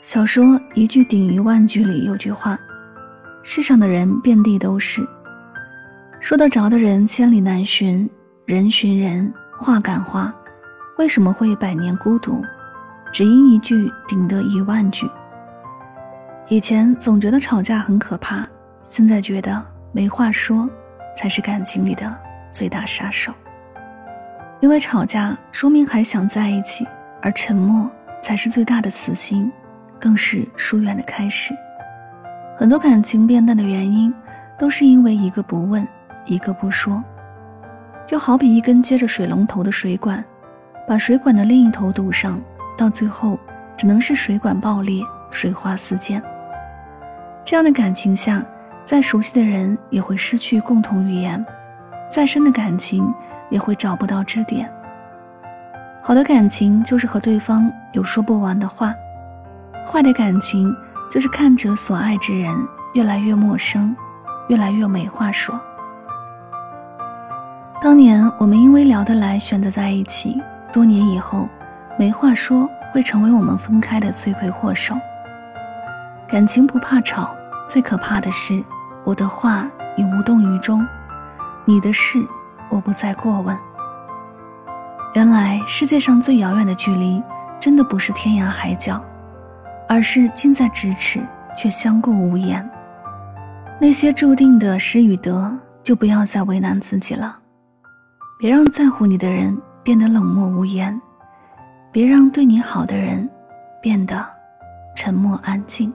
小说一句顶一万句里有句话：“世上的人遍地都是，说得着的人千里难寻，人寻人，话赶话，为什么会百年孤独？只因一句顶得一万句。”以前总觉得吵架很可怕，现在觉得没话说才是感情里的最大杀手。因为吵架说明还想在一起，而沉默才是最大的死心。更是疏远的开始。很多感情变淡的原因，都是因为一个不问，一个不说。就好比一根接着水龙头的水管，把水管的另一头堵上，到最后只能是水管爆裂，水花四溅。这样的感情下，再熟悉的人也会失去共同语言，再深的感情也会找不到支点。好的感情就是和对方有说不完的话。坏的感情就是看着所爱之人越来越陌生，越来越没话说。当年我们因为聊得来选择在一起，多年以后，没话说会成为我们分开的罪魁祸首。感情不怕吵，最可怕的是我的话你无动于衷，你的事我不再过问。原来世界上最遥远的距离，真的不是天涯海角。而是近在咫尺，却相顾无言。那些注定的失与得，就不要再为难自己了。别让在乎你的人变得冷漠无言，别让对你好的人变得沉默安静。